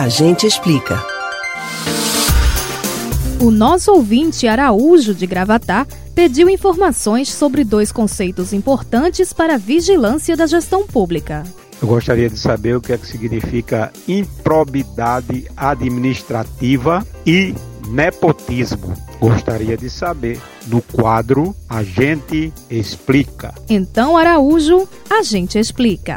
A gente explica. O nosso ouvinte Araújo de Gravatá pediu informações sobre dois conceitos importantes para a vigilância da gestão pública. Eu gostaria de saber o que é que significa improbidade administrativa e nepotismo. Gostaria de saber. No quadro, a gente explica. Então, Araújo, a gente explica.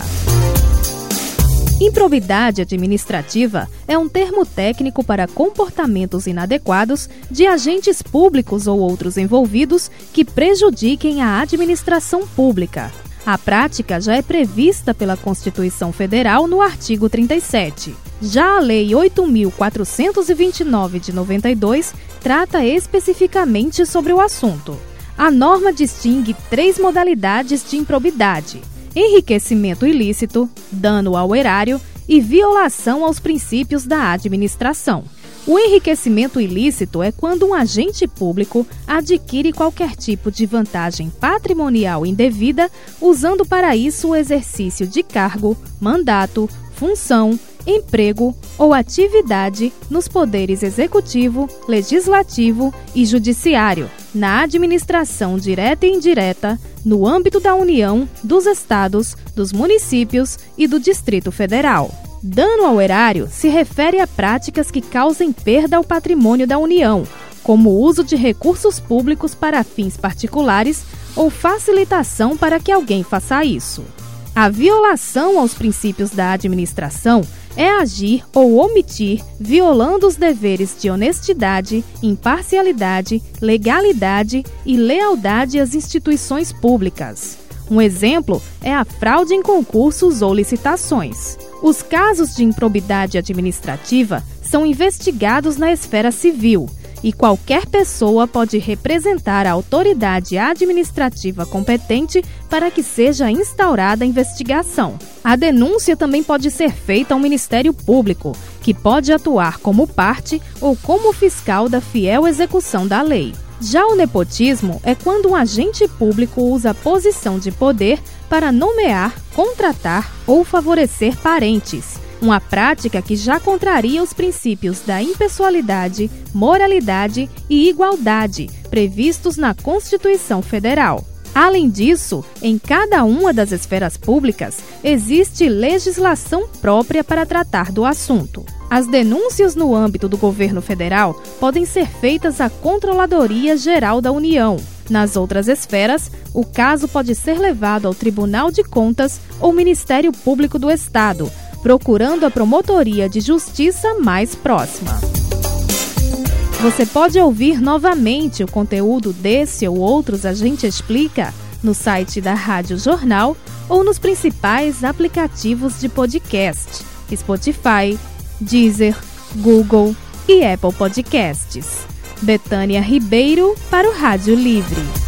Improbidade administrativa é um termo técnico para comportamentos inadequados de agentes públicos ou outros envolvidos que prejudiquem a administração pública. A prática já é prevista pela Constituição Federal no artigo 37. Já a Lei 8.429 de 92 trata especificamente sobre o assunto. A norma distingue três modalidades de improbidade: enriquecimento ilícito, dano ao erário e violação aos princípios da administração. O enriquecimento ilícito é quando um agente público adquire qualquer tipo de vantagem patrimonial indevida, usando para isso o exercício de cargo, mandato, função, emprego ou atividade nos poderes executivo, legislativo e judiciário, na administração direta e indireta, no âmbito da União, dos estados, dos municípios e do Distrito Federal. Dano ao erário se refere a práticas que causem perda ao patrimônio da União, como o uso de recursos públicos para fins particulares ou facilitação para que alguém faça isso. A violação aos princípios da administração é agir ou omitir violando os deveres de honestidade, imparcialidade, legalidade e lealdade às instituições públicas. Um exemplo é a fraude em concursos ou licitações. Os casos de improbidade administrativa são investigados na esfera civil e qualquer pessoa pode representar a autoridade administrativa competente para que seja instaurada a investigação. A denúncia também pode ser feita ao Ministério Público, que pode atuar como parte ou como fiscal da fiel execução da lei. Já o nepotismo é quando um agente público usa a posição de poder para nomear, contratar ou favorecer parentes uma prática que já contraria os princípios da impessoalidade, moralidade e igualdade previstos na Constituição Federal. Além disso, em cada uma das esferas públicas existe legislação própria para tratar do assunto. As denúncias no âmbito do governo federal podem ser feitas à Controladoria Geral da União. Nas outras esferas, o caso pode ser levado ao Tribunal de Contas ou Ministério Público do Estado, procurando a promotoria de justiça mais próxima. Você pode ouvir novamente o conteúdo desse ou outros A Gente Explica no site da Rádio Jornal ou nos principais aplicativos de podcast: Spotify, Deezer, Google e Apple Podcasts. Betânia Ribeiro para o Rádio Livre.